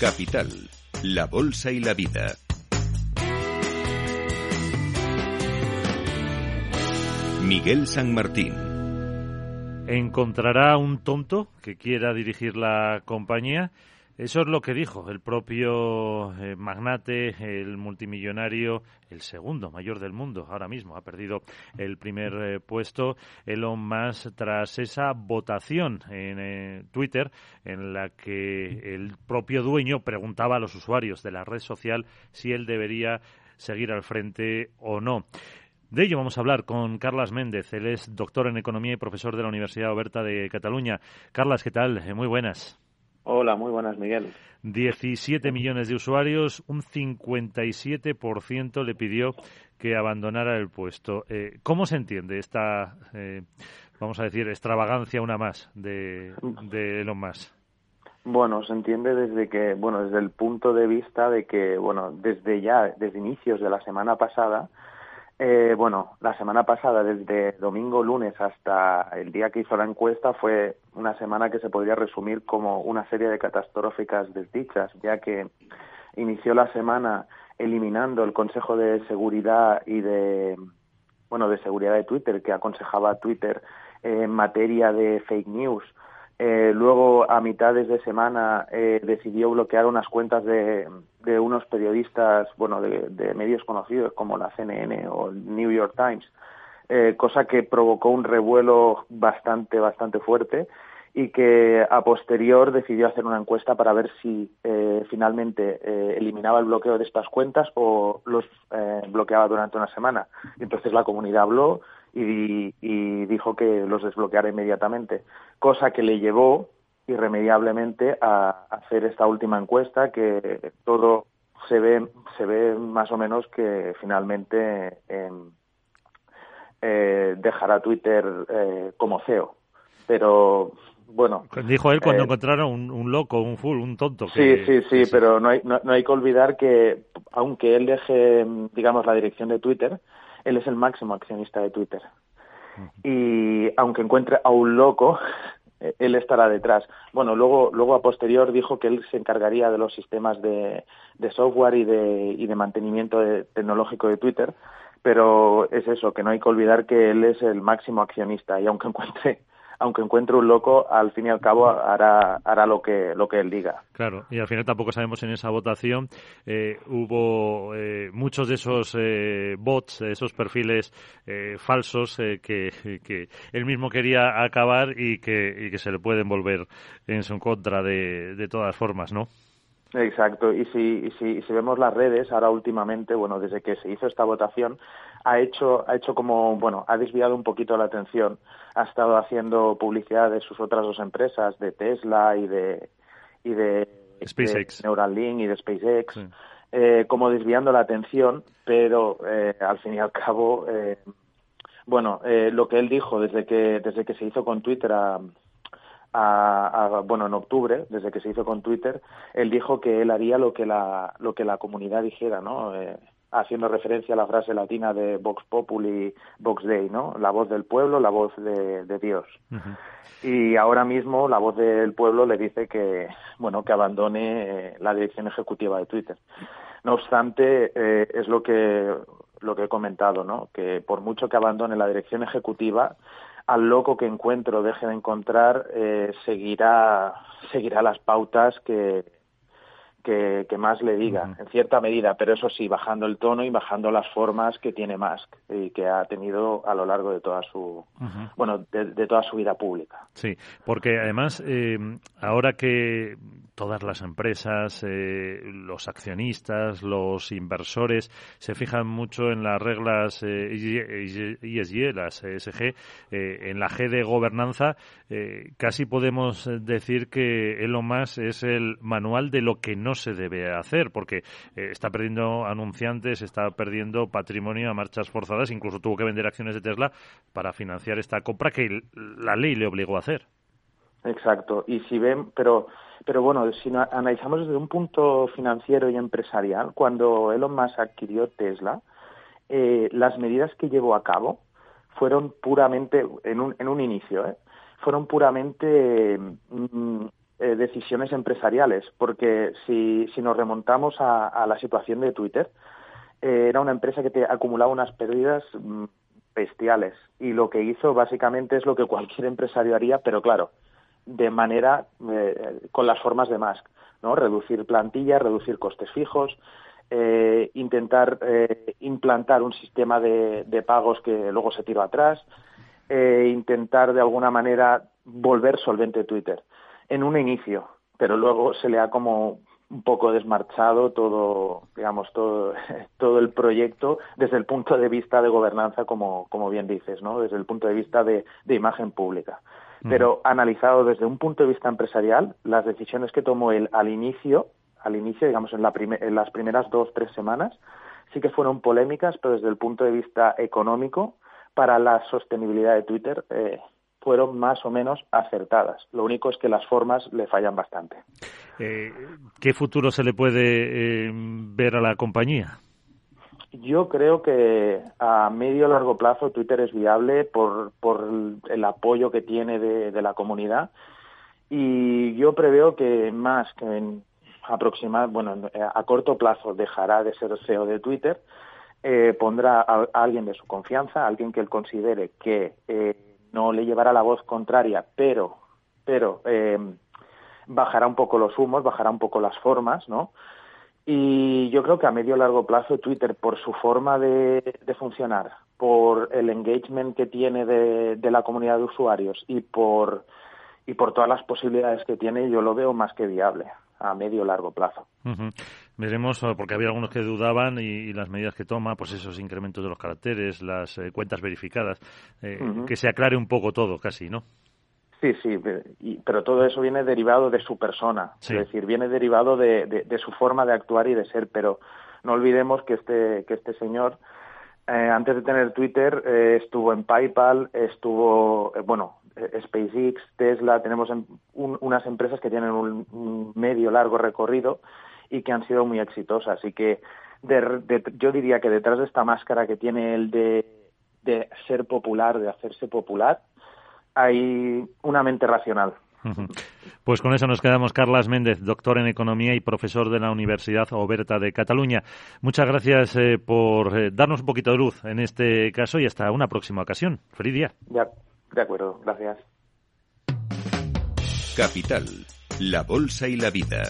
Capital, la Bolsa y la Vida. Miguel San Martín. ¿Encontrará un tonto que quiera dirigir la compañía? Eso es lo que dijo el propio eh, magnate, el multimillonario, el segundo mayor del mundo ahora mismo. Ha perdido el primer eh, puesto Elon Musk tras esa votación en eh, Twitter en la que el propio dueño preguntaba a los usuarios de la red social si él debería seguir al frente o no. De ello vamos a hablar con Carlas Méndez. Él es doctor en Economía y profesor de la Universidad Oberta de Cataluña. Carlas, ¿qué tal? Muy buenas. Hola, muy buenas, Miguel. 17 millones de usuarios, un 57% le pidió que abandonara el puesto. Eh, ¿Cómo se entiende esta, eh, vamos a decir, extravagancia una más de, de Elon Musk? Bueno, se entiende desde que, bueno, desde el punto de vista de que, bueno, desde ya, desde inicios de la semana pasada, eh, bueno, la semana pasada, desde domingo, lunes hasta el día que hizo la encuesta, fue una semana que se podría resumir como una serie de catastróficas desdichas, ya que inició la semana eliminando el Consejo de Seguridad y de, bueno, de Seguridad de Twitter, que aconsejaba a Twitter en materia de fake news, eh, luego, a mitades de semana, eh, decidió bloquear unas cuentas de, de unos periodistas, bueno, de, medios conocidos como la CNN o el New York Times, eh, cosa que provocó un revuelo bastante, bastante fuerte y que a posterior decidió hacer una encuesta para ver si finalmente eliminaba el bloqueo de estas cuentas o los bloqueaba durante una semana. Entonces la comunidad habló y, dijo que los desbloqueara inmediatamente, cosa que le llevó irremediablemente a hacer esta última encuesta que todo se ve se ve más o menos que finalmente em, eh, dejará Twitter eh, como CEO pero bueno dijo él cuando eh, encontraron un, loco un full un tonto sí sí sí pero no hay no hay que olvidar que aunque él deje digamos la dirección de Twitter él es el máximo accionista de Twitter. Y aunque encuentre a un loco, él estará detrás. Bueno, luego, luego a posterior dijo que él se encargaría de los sistemas de, de software y de, y de mantenimiento tecnológico de Twitter, pero es eso, que no hay que olvidar que él es el máximo accionista y aunque encuentre aunque encuentre un loco, al fin y al cabo hará, hará lo, que, lo que él diga. Claro, y al final tampoco sabemos en esa votación, eh, hubo eh, muchos de esos eh, bots, esos perfiles falsos que, que, él mismo quería acabar y que, y que se le pueden volver en su contra de, de todas formas, ¿no? Exacto, y si, si, si vemos las redes, ahora últimamente, bueno, desde que se hizo esta votación, ha hecho, ha hecho como, bueno, ha desviado un poquito la atención, ha estado haciendo publicidad de sus otras dos empresas, de Tesla y de, y de, SpaceX. Neuralink y de SpaceX, eh, como desviando la atención, pero eh, al fin y al cabo, eh, bueno, eh, lo que él dijo desde que, desde que se hizo con Twitter a a, bueno en octubre desde que se hizo con Twitter él dijo que él haría lo que la lo que la comunidad dijera no eh, haciendo referencia a la frase latina de Vox Populi Vox Dei no la voz del pueblo la voz de, Dios. Y ahora mismo la voz del pueblo le dice que bueno que abandone eh, la dirección ejecutiva de Twitter. No obstante eh, es lo que lo que he comentado no que por mucho que abandone la dirección ejecutiva al loco que encuentro deje de encontrar eh, seguirá seguirá las pautas que, que, más le diga, en cierta medida, pero eso sí, bajando el tono y bajando las formas que tiene Musk y que ha tenido a lo largo de toda su, bueno, de, toda su vida pública. Sí, porque además, eh, ahora que todas las empresas, eh, los accionistas, los inversores se fijan mucho en las reglas ESG, las ESG, en la G de gobernanza, casi podemos decir que Elon Musk es el manual de lo que no se debe hacer, porque eh, está perdiendo anunciantes, está perdiendo patrimonio a marchas forzadas, incluso tuvo que vender acciones de Tesla para financiar esta compra que la ley le obligó a hacer. Exacto, y si ven, pero, pero bueno, si analizamos desde un punto financiero y empresarial, cuando Elon Musk adquirió Tesla, eh, las medidas que llevó a cabo fueron puramente, en un, en un inicio, ¿eh? fueron puramente mm, eh, decisiones empresariales, porque si, si nos remontamos a, la situación de Twitter, eh, era una empresa que te acumulaba unas pérdidas mm, bestiales y lo que hizo básicamente es lo que cualquier empresario haría, pero claro, de manera eh, con las formas de Musk, ¿no? Reducir plantilla, reducir costes fijos, eh, intentar eh, implantar un sistema de, pagos que luego se tiró atrás, intentar de alguna manera volver solvente Twitter en un inicio, pero luego se le ha como un poco desmarchado todo, digamos, todo, todo el proyecto desde el punto de vista de gobernanza, como, como bien dices, ¿no? Desde el punto de vista de, de imagen pública. Pero analizado desde un punto de vista empresarial, las decisiones que tomó él al inicio, al inicio, digamos, en, la en las primeras dos, tres semanas, sí que fueron polémicas, pero desde el punto de vista económico, para la sostenibilidad de Twitter, eh, fueron más o menos acertadas. Lo único es que las formas le fallan bastante. Eh, ¿Qué futuro se le puede eh, ver a la compañía? Yo creo que a medio o largo plazo Twitter es viable por, por el apoyo que tiene de, la comunidad y yo preveo que más que en bueno, a corto plazo dejará de ser CEO de Twitter, eh, pondrá a, alguien de su confianza, alguien que él considere que no le llevará la voz contraria, pero, pero eh, bajará un poco los humos, bajará un poco las formas, ¿no? Y yo creo que a medio largo plazo Twitter, por su forma de, funcionar, por el engagement que tiene de, la comunidad de usuarios y por, y por todas las posibilidades que tiene, yo lo veo más que viable a medio largo plazo. Veremos, eh, porque había algunos que dudaban y, las medidas que toma, pues esos incrementos de los caracteres, las eh, cuentas verificadas, eh, que se aclare un poco todo casi, ¿no? Sí, sí, pero todo eso viene derivado de su persona, es decir, viene derivado de, su forma de actuar y de ser, pero no olvidemos que este, que este señor, antes de tener Twitter, estuvo en PayPal, estuvo, bueno, SpaceX, Tesla, tenemos unas empresas que tienen un medio largo recorrido y que han sido muy exitosas. Así que yo diría que detrás de esta máscara que tiene el de, de ser popular, de hacerse popular, hay una mente racional. Pues con eso nos quedamos. Carlas Méndez, doctor en Economía y profesor de la Universidad Oberta de Cataluña. Muchas gracias eh, por eh, darnos un poquito de luz en este caso y hasta una próxima ocasión. Feliz día. Ya, de acuerdo. Gracias. Capital, la Bolsa y la Vida.